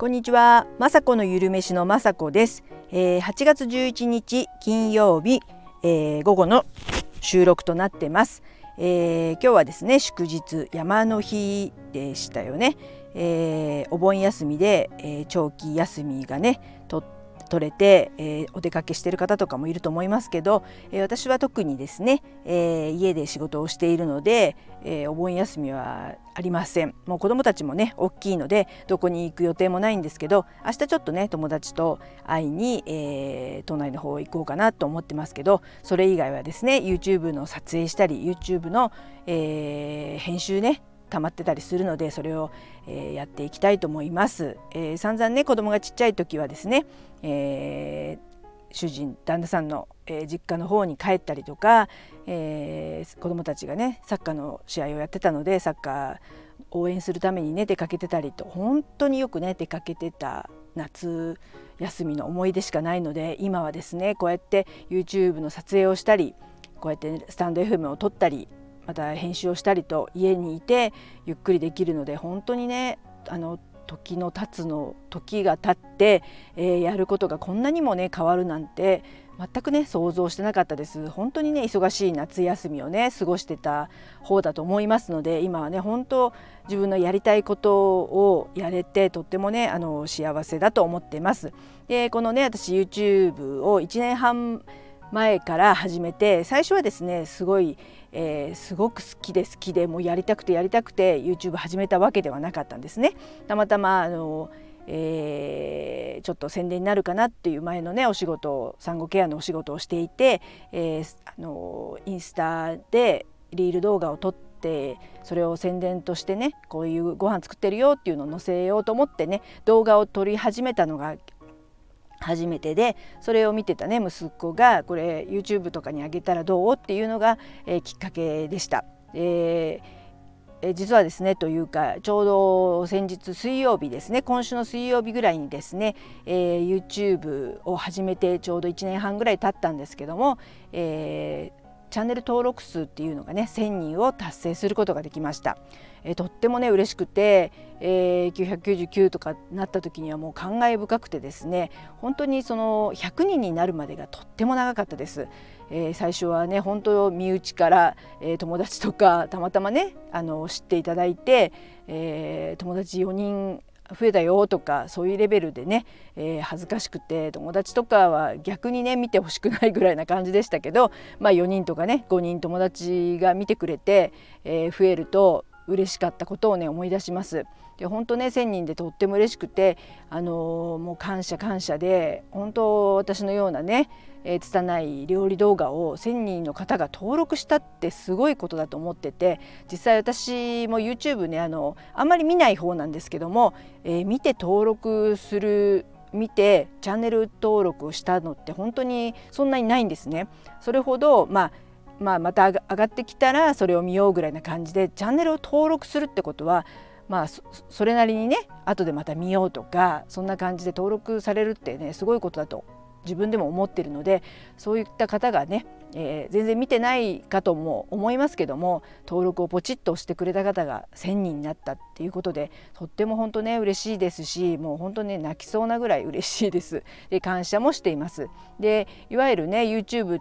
こんにちは、まさこのゆるめしのまさこです、えー、8月11日金曜日、えー、午後の収録となってます、えー、今日はですね祝日山の日でしたよね、えお盆休みで、え長期休みがねとっ取れて、えー、お出かけしてる方とかもいると思いますけど、えー、私は特にですね、えー、家で仕事をしているので、えお盆休みはありません。もう子どもたちもね大きいのでどこに行く予定もないんですけど明日ちょっとね友達と会いに、え都内の方行こうかなと思ってますけどそれ以外はですね YouTube の撮影したり YouTube の、え編集ね溜まってたりするのでそれを、え、やっていきたいと思います。えー、散々ね子供がちっちゃい時はですね、えー、主人旦那さんの、え、実家の方に帰ったりとか、えー、子供たちがねサッカーの試合をやってたのでサッカー応援するためにね出かけてたりと本当によくね出かけてた夏休みの思い出しかないので今はですねこうやって YouTube の撮影をしたりこうやってスタンド FM を撮ったりまた編集をしたりと家にいてゆっくりできるので本当にねあの時の経つの時が経って、えー、やることがこんなにもね変わるなんて全くね想像してなかったです。本当にね忙しい夏休みをね過ごしてた方だと思いますので今はね本当自分のやりたいことをやれてとってもねあの幸せだと思ってます。でこのね私 YouTube を1年半前から始めて最初はですねすごい、えー、すごく好きで好きでもうやりたくてやりたくて YouTube 始めたわけではなかったんですね。たまたまあのえー、ちょっと宣伝になるかなっていう前のねお仕事産後ケアのお仕事をしていて、えー、あのインスタでリール動画を撮ってそれを宣伝としてねこういうご飯作ってるよっていうのを載せようと思ってね動画を撮り始めたのが初めてでそれを見てたね息子がこれ YouTube とかにあげたらどう？っていうのが、えー、きっかけでした。えーえ実はですねというかちょうど先日水曜日ですね今週の水曜日ぐらいにですね、えー、YouTube を始めてちょうど1年半ぐらい経ったんですけども、えチャンネル登録数っていうのがね1,000人を達成することができました。えー、とってもね嬉しくて、えー、999とかなった時にはもう感慨深くてですね本当にその100人になるまでがとっても長かったです。えー、最初はね本当身内から、えー、友達とかたまたまねあの知っていただいて、えー、友達4人増えたよとかそういうレベルでね、えー、恥ずかしくて友達とかは逆にね見てほしくないぐらいな感じでしたけど、まあ、4人とかね5人友達が見てくれて、えー、増えると嬉しかったことをね思い出します。で本当ね1,000人でとっても嬉しくて、あのー、もう感謝感謝で本当私のようなね、えー、拙い料理動画を1,000人の方が登録したってすごいことだと思ってて実際私も YouTube ねあのあんまり見ない方なんですけども、えー、見て登録する見てチャンネル登録したのって本当にそんなにないんですね。それほどまあまあ、また上がってきたらそれを見ようぐらいな感じでチャンネルを登録するってことはまあそれなりにね後でまた見ようとかそんな感じで登録されるってねすごいことだと自分でも思ってるのでそういった方がね、えー、全然見てないかとも思いますけども登録をポチッと押してくれた方が1,000人になったっていうことでとっても本当ね嬉しいですしもう本当ね泣きそうなぐらい嬉しいです。で感謝もしています。でいわゆるね YouTube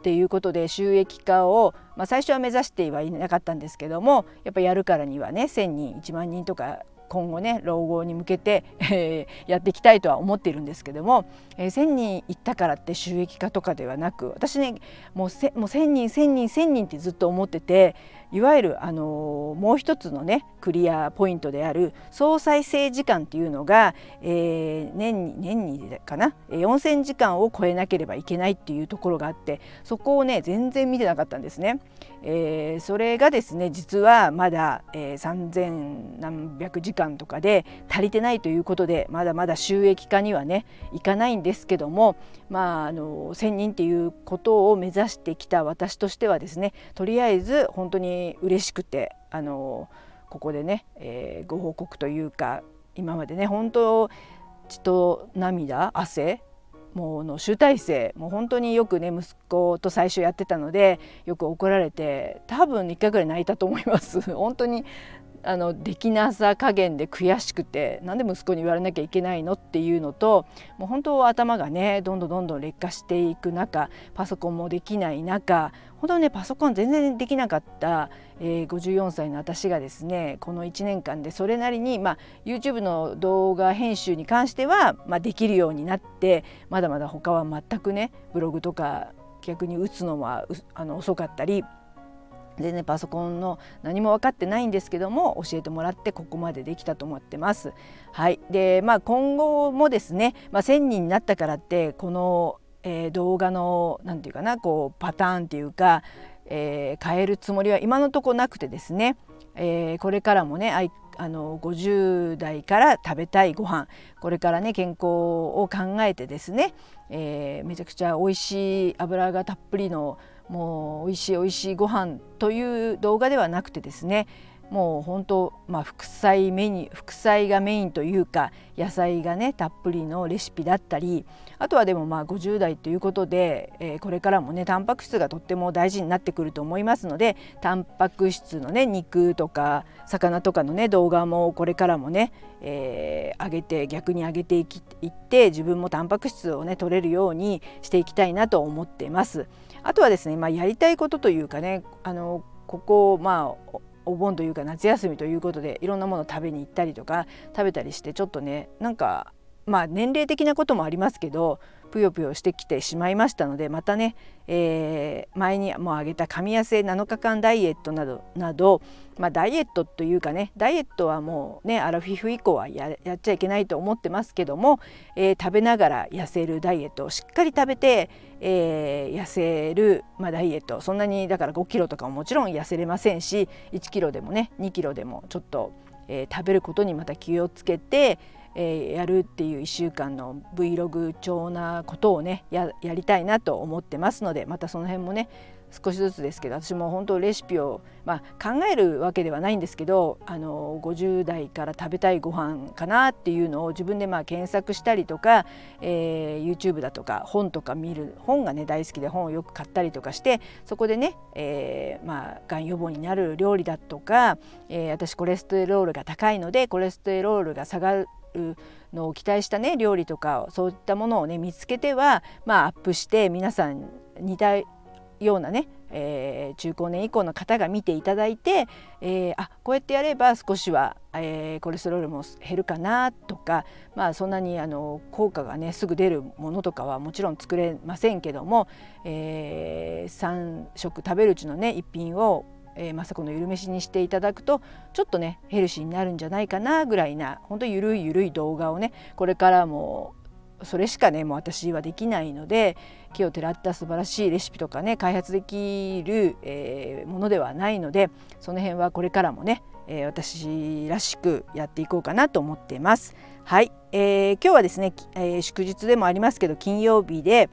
っていうことで収益化を、まあ、最初は目指してはいなかったんですけどもやっぱやるからにはね1,000人1万人とか今後ね老後に向けて、えー、やっていきたいとは思っているんですけども、えー、1,000人いったからって収益化とかではなく私ねもうせもう1,000人1,000人1,000人ってずっと思ってていわゆる、あの、もう一つのねクリアポイントである総再生時間っていうのが、えー、年に年にかな4,000時間を超えなければいけないっていうところがあってそこをね全然見てなかったんですね。えー、それがですね実はまだ、えー、3,000何百時間とかで足りてないということでまだまだ収益化にはねいかないんですけどもまああの1,000人っていうことを目指してきた私としてはですねとりあえず本当に嬉しくてあのここでね、えー、ご報告というか今までね本当血と涙汗もうの集大成もう本当によくね息子と最初やってたのでよく怒られて多分1回ぐらい泣いたと思います。本当にあのできなさ加減で悔しくてなんで息子に言われなきゃいけないのっていうのともう本当頭がねどんどんどんどん劣化していく中パソコンもできない中本当ねパソコン全然できなかった、えー、54歳の私がですねこの1年間でそれなりに、まあ、YouTube の動画編集に関しては、まあ、できるようになってまだまだ他は全くねブログとか逆に打つのはあの遅かったり全然パソコンの何も分かってないんですけども教えてもらってここまでできたと思ってます。はいでまあ、今後もですね、まあ、1,000人になったからってこの、えー、動画の何て言うかなこうパターンっていうか、えー、変えるつもりは今のとこなくてですね、えー、これからもねあの50代から食べたいご飯これからね健康を考えてですね、えー、めちゃくちゃ美味しい油がたっぷりのもう美味しい美味しいご飯という動画ではなくてですねもう本当まあ副菜メニュー副菜がメインというか野菜がねたっぷりのレシピだったりあとはでもまあ50代ということで、えー、これからもねタンパク質がとっても大事になってくると思いますのでタンパク質のね肉とか魚とかのね動画もこれからもね、えー、上げて逆に上げていって自分もタンパク質をね取れるようにしていきたいなと思っています。あとはですね、まあ、やりたいことというかねあのここまあお盆というか夏休みということでいろんなもの食べに行ったりとか食べたりしてちょっとねなんかまあ年齢的なこともありますけどぷよぷよしてきてしまいましたのでまたね、えー、前にも挙げた神痩せ7日間ダイエットなどなど、まあ、ダイエットというかねダイエットはもうねアラフィフ以降はやっちゃいけないと思ってますけども、えー、食べながら痩せるダイエットをしっかり食べて、えー、痩せる、まあ、ダイエット。そんなにだから5キロとかももちろん痩せれませんし1キロでもね2キロでもちょっと、え、食べることにまた気をつけてえー、やるっていう1週間の Vlog 調なことをねやりたいなと思ってますのでまたその辺もね少しずつですけど私も本当レシピを、まあ、考えるわけではないんですけどあの50代から食べたいご飯かなっていうのを自分でまあ検索したりとか、えー、YouTube だとか本とか見る本がね大好きで本をよく買ったりとかしてそこでね、えー、まあがん予防になる料理だとか、えー、私コレステロールが高いのでコレステロールが下がるのを期待したね料理とかそういったものをね見つけてはまあアップして皆さん似たようなね、えー、中高年以降の方が見ていただいて、えー、あこうやってやれば少しは、えー、コレステロールも減るかなとかまあそんなにあの効果がねすぐ出るものとかはもちろん作れませんけども、えー、3食食べるうちのね一品をえー、まさこのゆるめしにしていただくとちょっとねヘルシーになるんじゃないかなぐらいなほんとゆるいゆるい動画をねこれからもそれしかねもう私はできないので木をてらった素晴らしいレシピとかね開発できる、えー、ものではないのでその辺はこれからもね、えー、私らしくやっていこうかなと思ってます。はい、えー、今日はですね、え、祝日でもありますけど金曜日で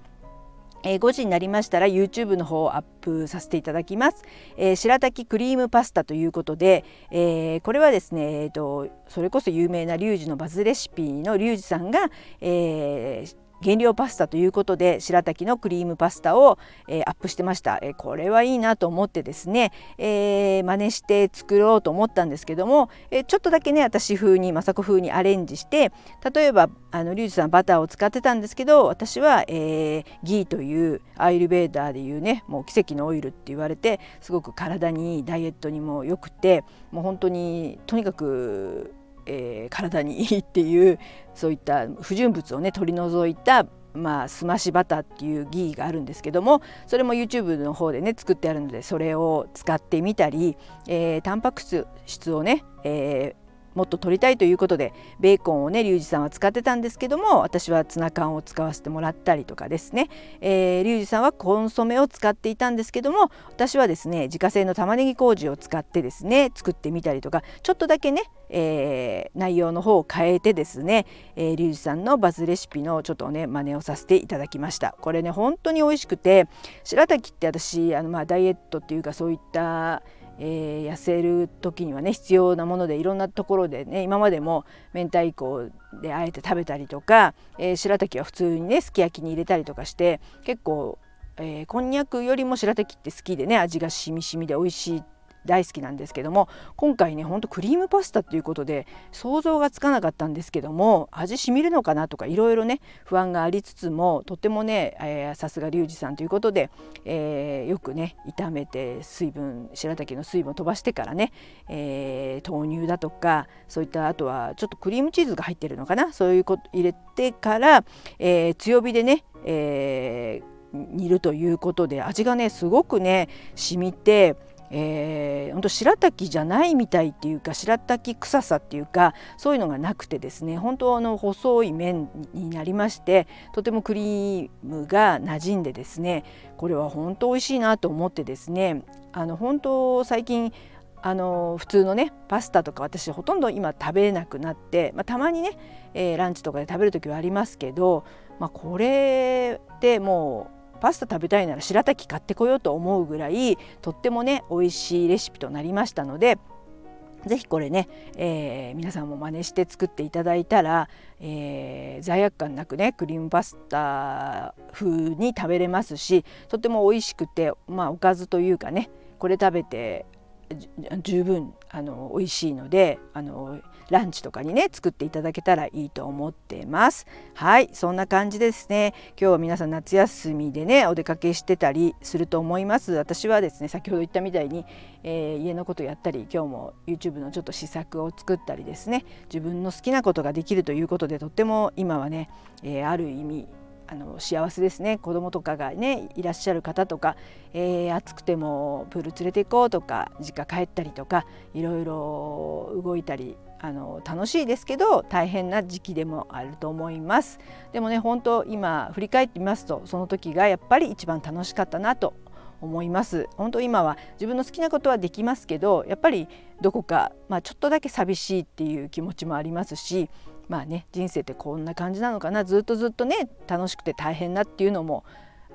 えー、5時になりましたら YouTube の方をアップさせていただきます。えー、白滝クリームパスタということで、えー、これはですね、えーと、それこそ有名なリュウジのバズレシピのリュウジさんが、えー、原料パスタということで白滝のクリームパスタを、えー、アップしてました、えー、これはいいなと思ってですね、えー、真似して作ろうと思ったんですけども、えちょっとだけね私風に雅子風にアレンジして例えばあのリュウジさんバターを使ってたんですけど私は、えギーというアイルベーダーでいうねもう奇跡のオイルって言われてすごく体にダイエットにも良くてもう本当にとにかくえー、体にいいっていうそういった不純物をね取り除いたまあ、すましバターっていうギーがあるんですけどもそれも YouTube の方でね作ってあるのでそれを使ってみたり、えー、タンパク質をね、えーもっと取りたいということでベーコンをねリュウジさんは使ってたんですけども私はツナ缶を使わせてもらったりとかですね、えー、リュウジさんはコンソメを使っていたんですけども私はですね自家製の玉ねぎ麹を使ってですね作ってみたりとかちょっとだけね、えー、内容の方を変えてですね、えー、リュウジさんのバズレシピのちょっとね真似をさせていただきました。これね本当に美味しくて白滝って私あのまあダイエットっていうかそういったえー、痩せる時にはね必要なものでいろんなところでね今までも明太子であえて食べたりとか、えー、白滝は普通にねすき焼きに入れたりとかして結構、えー、こんにゃくよりも白滝って好きでね味がしみしみで美味しい大好きなんですけども今回ねほんとクリームパスタっていうことで想像がつかなかったんですけども味しみるのかなとかいろいろね不安がありつつもとってもねさすがリュウジさんということで、えー、よくね炒めて水分白滝の水分を飛ばしてからね、えー、豆乳だとかそういったあとはちょっとクリームチーズが入ってるのかなそういうこと入れてから、えー、強火でね、え煮るということで味がねすごくね染みてえー、本当白滝じゃないみたいっていうか白滝臭さっていうかそういうのがなくてですね本当あの細い麺になりましてとてもクリームが馴染んでですねこれは本当美味しいなと思ってですねあの本当最近あの普通のねパスタとか私ほとんど今食べなくなって、まあ、たまにね、えー、ランチとかで食べる時はありますけど、まあ、これでもうパスタ食べたいなら白滝買ってこようと思うぐらいとってもね美味しいレシピとなりましたのでぜひこれね、えー、皆さんも真似して作っていただいたら、えー、罪悪感なくねクリームパスタ風に食べれますしとても美味しくて、まあ、おかずというかねこれ食べて十分あの美味しいのであのランチとかにね作っていただけたらいいと思ってます。はいそんな感じですね。今日は皆さん夏休みでねお出かけしてたりすると思います。私はですね先ほど言ったみたいに、えー、家のことやったり今日も YouTube のちょっと試作を作ったりですね。自分の好きなことができるということでとっても今はね、えー、ある意味あの幸せですね。子供とかがねいらっしゃる方とか、えー、暑くてもプール連れて行こうとか実家帰ったりとかいろいろ動いたりあの楽しいですけど大変な時期でもあると思います。でもね本当今振り返ってみますとその時がやっぱり一番楽しかったなと思います。本当今は自分の好きなことはできますけどやっぱりどこか、まあ、ちょっとだけ寂しいっていう気持ちもありますしまあね人生ってこんな感じなのかな。ずっとずっとね楽しくて大変なっていうのも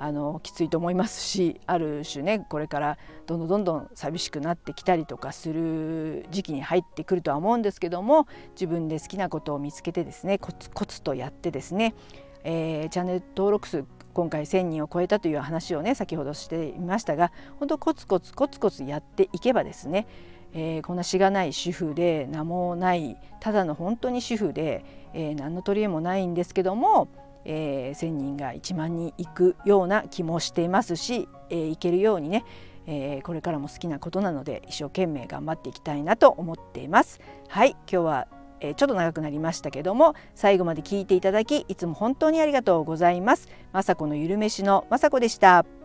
あのきついと思いますしある種ねこれからどんどんどんどん寂しくなってきたりとかする時期に入ってくるとは思うんですけども自分で好きなことを見つけてですねコツコツとやってですね、えー、チャンネル登録数今回1,000人を超えたという話をね先ほどしていましたが本当コツコツコツコツやっていけばですねえー、こんなしがない主婦で名もないただの本当に主婦で、えー、何の取り柄もないんですけども、えー、1,000人が1万人行くような気もしていますし、えー、行けるようにね、えー、これからも好きなことなので一生懸命頑張っていきたいなと思っています。はい今日はえちょっと長くなりましたけども最後まで聞いていただきいつも本当にありがとうございます。まさこのゆるめしのまさこでした。